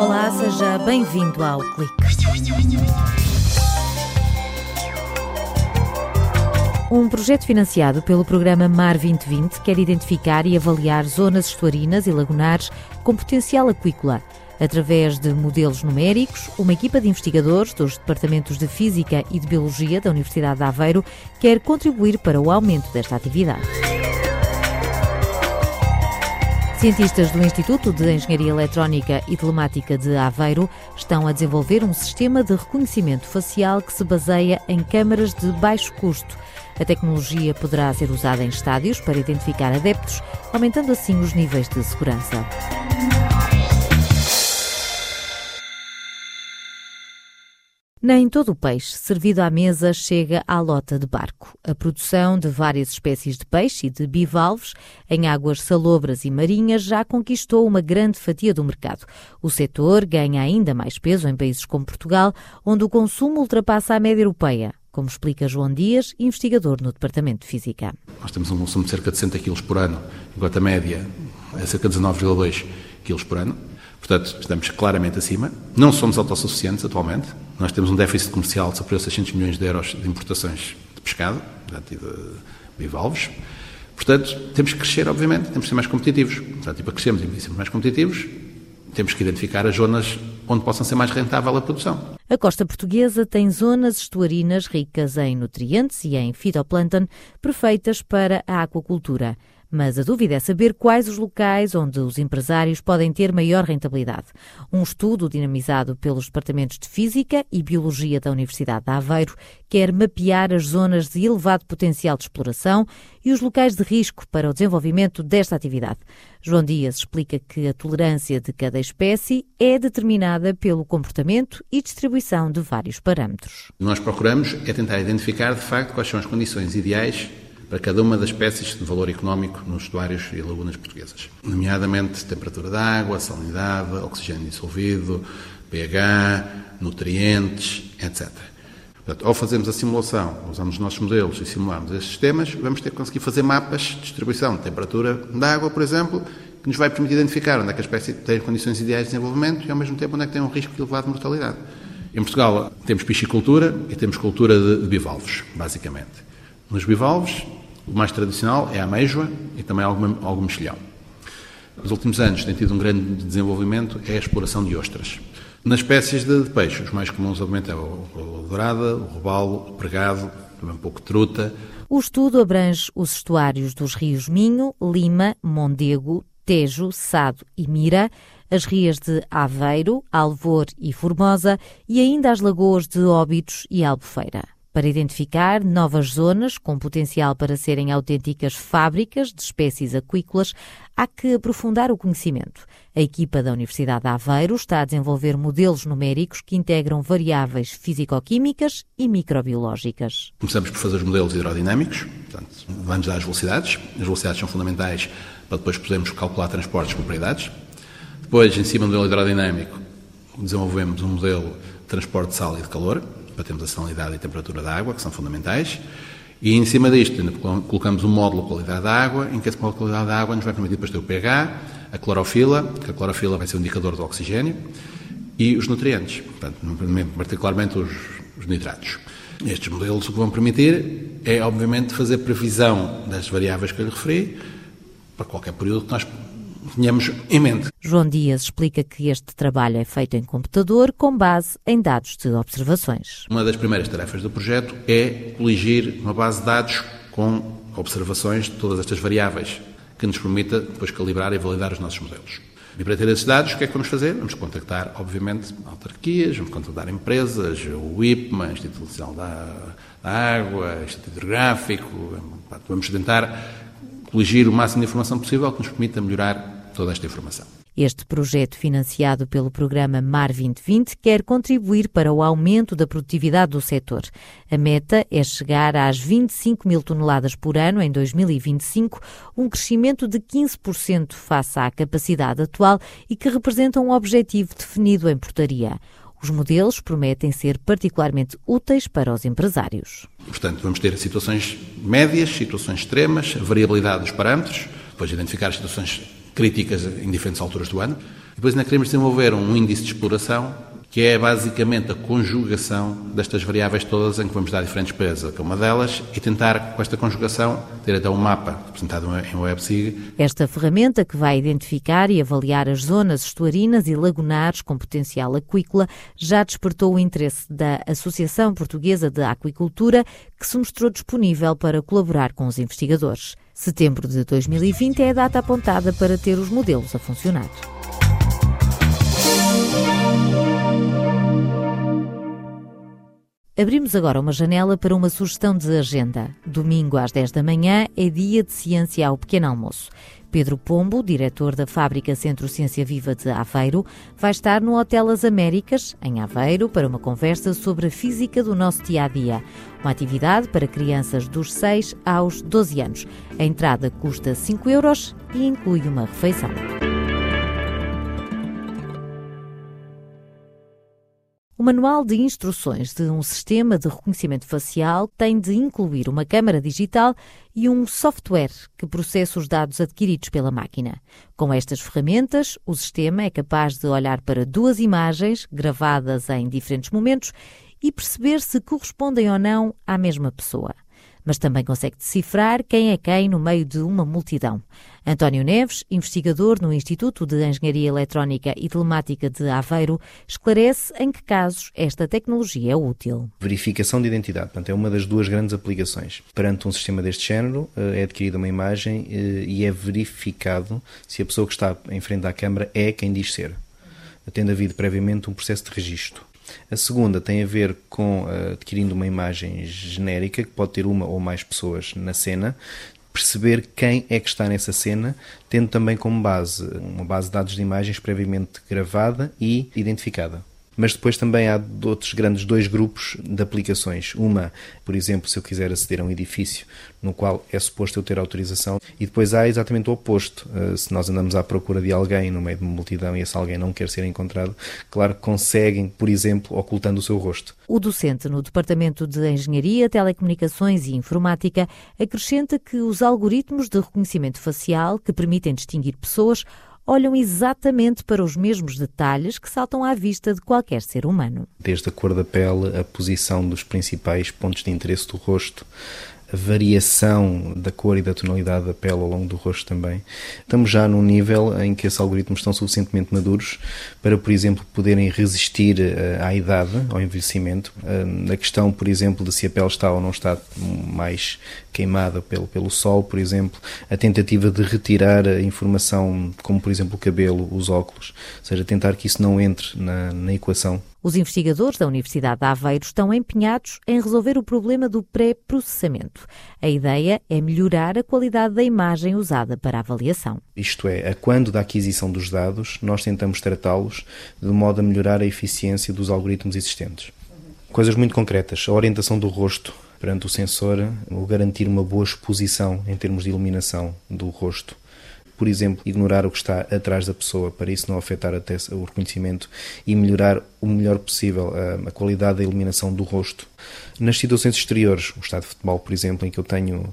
Olá, seja bem-vindo ao Clique. Um projeto financiado pelo programa Mar 2020 quer identificar e avaliar zonas estuarinas e lagunares com potencial aquícola. Através de modelos numéricos, uma equipa de investigadores dos Departamentos de Física e de Biologia da Universidade de Aveiro quer contribuir para o aumento desta atividade. Cientistas do Instituto de Engenharia Eletrónica e Telemática de Aveiro estão a desenvolver um sistema de reconhecimento facial que se baseia em câmaras de baixo custo. A tecnologia poderá ser usada em estádios para identificar adeptos, aumentando assim os níveis de segurança. Nem todo o peixe servido à mesa chega à lota de barco. A produção de várias espécies de peixe e de bivalves em águas salobras e marinhas já conquistou uma grande fatia do mercado. O setor ganha ainda mais peso em países como Portugal, onde o consumo ultrapassa a média europeia como explica João Dias, investigador no Departamento de Física. Nós temos um consumo de cerca de 60 kg por ano, enquanto a média é cerca de 19,2 kg por ano. Portanto, estamos claramente acima. Não somos autossuficientes atualmente. Nós temos um déficit comercial de superior a 600 milhões de euros de importações de pescado portanto, e de bivalves. Portanto, temos que crescer, obviamente, temos que ser mais competitivos. Portanto, para crescermos e sermos mais competitivos, temos que identificar as zonas onde possam ser mais rentável a produção. A costa portuguesa tem zonas estuarinas ricas em nutrientes e em fitoplâncton, perfeitas para a aquacultura. Mas a dúvida é saber quais os locais onde os empresários podem ter maior rentabilidade. Um estudo dinamizado pelos departamentos de Física e Biologia da Universidade de Aveiro quer mapear as zonas de elevado potencial de exploração e os locais de risco para o desenvolvimento desta atividade. João Dias explica que a tolerância de cada espécie é determinada pelo comportamento e distribuição de vários parâmetros. Nós procuramos é tentar identificar, de facto, quais são as condições ideais para cada uma das espécies de valor económico nos estuários e lagunas portuguesas, nomeadamente temperatura da água, salinidade, oxigênio dissolvido, pH, nutrientes, etc. Portanto, ao fazermos a simulação, usamos os nossos modelos e simulamos estes sistemas, vamos ter que conseguir fazer mapas de distribuição de temperatura da água, por exemplo, que nos vai permitir identificar onde é que a espécie tem condições ideais de desenvolvimento e, ao mesmo tempo, onde é que tem um risco elevado de mortalidade. Em Portugal temos piscicultura e temos cultura de bivalves, basicamente. Nos bivalves, o mais tradicional é a ameijoa e também algum, algum mexilhão. Nos últimos anos tem tido um grande desenvolvimento é a exploração de ostras. Nas espécies de, de peixe, os mais comuns obviamente é o, o dourada, o robalo, o pregado, também um pouco de truta. O estudo abrange os estuários dos rios Minho, Lima, Mondego, Tejo, Sado e Mira, as rias de Aveiro, Alvor e Formosa e ainda as lagoas de Óbitos e Albufeira para identificar novas zonas com potencial para serem autênticas fábricas de espécies aquícolas, há que aprofundar o conhecimento. A equipa da Universidade de Aveiro está a desenvolver modelos numéricos que integram variáveis físico-químicas e microbiológicas. Começamos por fazer os modelos hidrodinâmicos, portanto, vamos dar as velocidades. As velocidades são fundamentais para depois podermos calcular transportes de propriedades. Depois, em cima do modelo hidrodinâmico, desenvolvemos um modelo de transporte de sal e de calor, para termos a salinidade e a temperatura da água, que são fundamentais. E em cima disto, ainda colocamos um módulo de qualidade da água, em que esse módulo de qualidade da água nos vai permitir depois ter o pH, a clorofila, que a clorofila vai ser um indicador do oxigênio, e os nutrientes, portanto, particularmente os, os nitratos. Estes modelos o que vão permitir é, obviamente, fazer previsão das variáveis que eu lhe referi para qualquer período que nós tenhamos em mente. João Dias explica que este trabalho é feito em computador com base em dados de observações. Uma das primeiras tarefas do projeto é coligir uma base de dados com observações de todas estas variáveis, que nos permita depois calibrar e validar os nossos modelos. E para ter esses dados, o que é que vamos fazer? Vamos contactar, obviamente, autarquias, vamos contactar empresas, o IPMA, Instituto Nacional da, Água, Instituto Hidrográfico. Vamos tentar coligir o máximo de informação possível que nos permita melhorar toda esta informação. Este projeto, financiado pelo programa MAR 2020, quer contribuir para o aumento da produtividade do setor. A meta é chegar às 25 mil toneladas por ano em 2025, um crescimento de 15% face à capacidade atual e que representa um objetivo definido em portaria. Os modelos prometem ser particularmente úteis para os empresários. Portanto, vamos ter situações médias, situações extremas, variabilidade dos parâmetros, depois identificar situações críticas em diferentes alturas do ano. Depois ainda queremos desenvolver um índice de exploração que é basicamente a conjugação destas variáveis todas em que vamos dar diferentes pesos a uma delas e tentar, com esta conjugação, ter até um mapa apresentado em WebSig. Esta ferramenta, que vai identificar e avaliar as zonas estuarinas e lagunares com potencial aquícola, já despertou o interesse da Associação Portuguesa de Aquicultura, que se mostrou disponível para colaborar com os investigadores. Setembro de 2020 é a data apontada para ter os modelos a funcionar. Abrimos agora uma janela para uma sugestão de agenda. Domingo às 10 da manhã é dia de ciência ao pequeno almoço. Pedro Pombo, diretor da fábrica Centro Ciência Viva de Aveiro, vai estar no Hotel As Américas, em Aveiro, para uma conversa sobre a física do nosso dia a dia. Uma atividade para crianças dos 6 aos 12 anos. A entrada custa 5 euros e inclui uma refeição. Manual de instruções de um sistema de reconhecimento facial tem de incluir uma câmara digital e um software que processa os dados adquiridos pela máquina. Com estas ferramentas, o sistema é capaz de olhar para duas imagens gravadas em diferentes momentos e perceber se correspondem ou não à mesma pessoa mas também consegue decifrar quem é quem no meio de uma multidão. António Neves, investigador no Instituto de Engenharia Eletrónica e Telemática de Aveiro, esclarece em que casos esta tecnologia é útil. Verificação de identidade, portanto, é uma das duas grandes aplicações. Perante um sistema deste género, eh, é adquirida uma imagem eh, e é verificado se a pessoa que está em frente à câmara é quem diz ser, tendo havido previamente um processo de registro. A segunda tem a ver com uh, adquirindo uma imagem genérica, que pode ter uma ou mais pessoas na cena, perceber quem é que está nessa cena, tendo também como base uma base de dados de imagens previamente gravada e identificada. Mas depois também há outros grandes dois grupos de aplicações. Uma, por exemplo, se eu quiser aceder a um edifício no qual é suposto eu ter autorização, e depois há exatamente o oposto. Eh, se nós andamos à procura de alguém no meio de uma multidão e esse alguém não quer ser encontrado, claro que conseguem, por exemplo, ocultando o seu rosto. O docente no Departamento de Engenharia, Telecomunicações e Informática acrescenta que os algoritmos de reconhecimento facial que permitem distinguir pessoas olham exatamente para os mesmos detalhes que saltam à vista de qualquer ser humano. Desde a cor da pele, a posição dos principais pontos de interesse do rosto, a variação da cor e da tonalidade da pele ao longo do rosto também. Estamos já num nível em que esses algoritmos estão suficientemente maduros para, por exemplo, poderem resistir eh, à idade, ao envelhecimento. Eh, a questão, por exemplo, de se a pele está ou não está mais queimada pelo, pelo sol, por exemplo, a tentativa de retirar a informação, como por exemplo o cabelo, os óculos, ou seja, tentar que isso não entre na, na equação. Os investigadores da Universidade de Aveiro estão empenhados em resolver o problema do pré-processamento. A ideia é melhorar a qualidade da imagem usada para a avaliação. Isto é, a quando da aquisição dos dados, nós tentamos tratá-los de modo a melhorar a eficiência dos algoritmos existentes. Coisas muito concretas, a orientação do rosto perante o sensor, o garantir uma boa exposição em termos de iluminação do rosto por exemplo, ignorar o que está atrás da pessoa, para isso não afetar até o reconhecimento e melhorar o melhor possível a, a qualidade da iluminação do rosto. Nas situações exteriores, o estado de futebol, por exemplo, em que eu tenho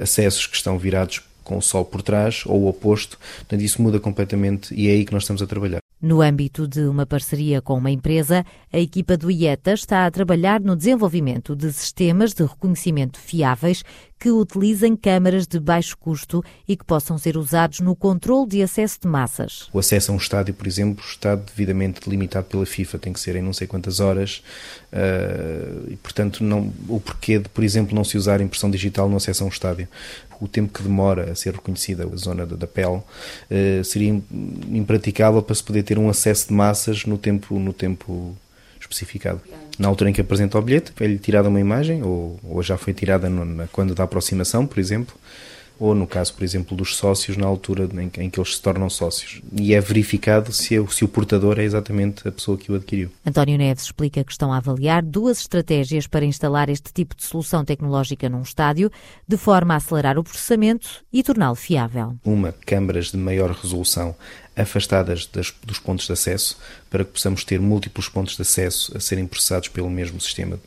acessos que estão virados com o sol por trás ou o oposto, portanto, isso muda completamente e é aí que nós estamos a trabalhar. No âmbito de uma parceria com uma empresa, a equipa do IETA está a trabalhar no desenvolvimento de sistemas de reconhecimento fiáveis que utilizem câmaras de baixo custo e que possam ser usados no controle de acesso de massas. O acesso a um estádio, por exemplo, está devidamente delimitado pela FIFA, tem que ser em não sei quantas horas uh, e, portanto, não, o porquê de, por exemplo, não se usar impressão digital no acesso a um estádio o tempo que demora a ser reconhecida a zona da, pele uh, seria impraticável para se poder ter um acesso de massas no tempo, no tempo especificado. Na altura em que apresenta o bilhete, é-lhe tirada uma imagem, ou, ou já foi tirada no, na, quando da aproximação, por exemplo, ou no caso, por exemplo, dos sócios, na altura em, que eles se tornam sócios. E é verificado se, é, se o portador é exatamente a pessoa que o adquiriu. António Neves explica que estão a avaliar duas estratégias para instalar este tipo de solução tecnológica num estádio, de forma a acelerar o processamento e torná-lo fiável. Uma, câmaras de maior resolução afastadas das, dos pontos de acesso, para que possamos ter múltiplos pontos de acesso a serem processados pelo mesmo sistema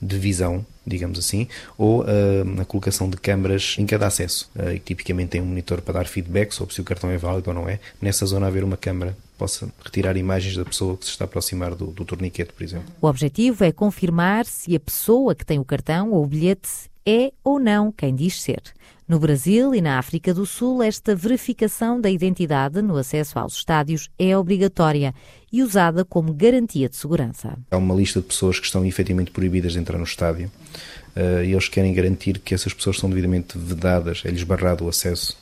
de visão, digamos assim, ou uh, a colocação de câmaras em cada acesso, uh, tipicamente tem um monitor para dar feedback sobre se o cartão é válido ou não é. Nessa zona haver uma câmara possa retirar imagens da pessoa que se está a aproximar do, do torniquete, por exemplo. O objetivo é confirmar se a pessoa que tem o cartão ou o bilhete é ou não quem diz ser. No Brasil e na África do Sul, esta verificação da identidade no acesso aos estádios é obrigatória e usada como garantia de segurança. Há uma lista de pessoas que estão efetivamente proibidas de entrar no estádio uh, e eles querem garantir que essas pessoas são devidamente vedadas, é-lhes barrado o acesso,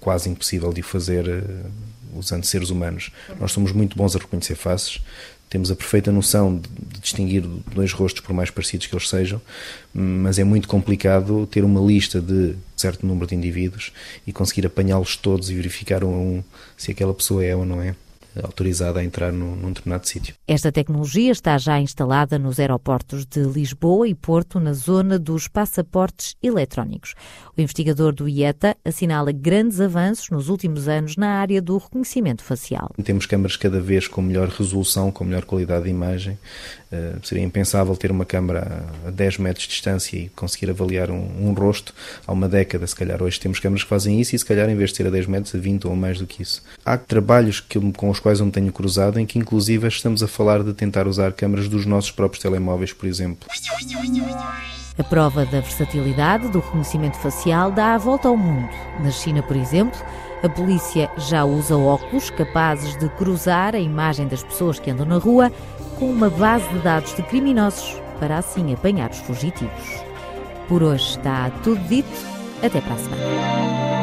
quase impossível de o fazer uh, usando seres humanos. Nós somos muito bons a reconhecer faces, temos a perfeita noção de, distinguir dois rostos, por mais parecidos que eles sejam, mas é muito complicado ter uma lista de certo número de indivíduos e conseguir apanhá-los todos e verificar um a um se aquela pessoa é ou não é autorizada a entrar num, num determinado sítio. Esta tecnologia está já instalada nos aeroportos de Lisboa e Porto, na zona dos passaportes eletrónicos. O investigador do IETA assinala grandes avanços nos últimos anos na área do reconhecimento facial. Temos câmaras cada vez com melhor resolução, com melhor qualidade de imagem. Uh, seria impensável ter uma câmara a 10 metros de distância e conseguir avaliar um, um, rosto há uma década, se calhar. Hoje temos câmaras que fazem isso e, se calhar, em vez de ser a 10 metros, a 20 ou mais do que isso. Há trabalhos que, com os quais eu me tenho cruzado em que, inclusive, estamos a falar de tentar usar câmaras dos nossos próprios telemóveis, por exemplo. A prova da versatilidade do reconhecimento facial dá a volta ao mundo. Na China, por exemplo, a polícia já usa óculos capazes de cruzar a imagem das pessoas que andam na rua com uma base de dados de criminosos para assim apanhar os fugitivos. Por hoje está tudo dito. Até para a semana.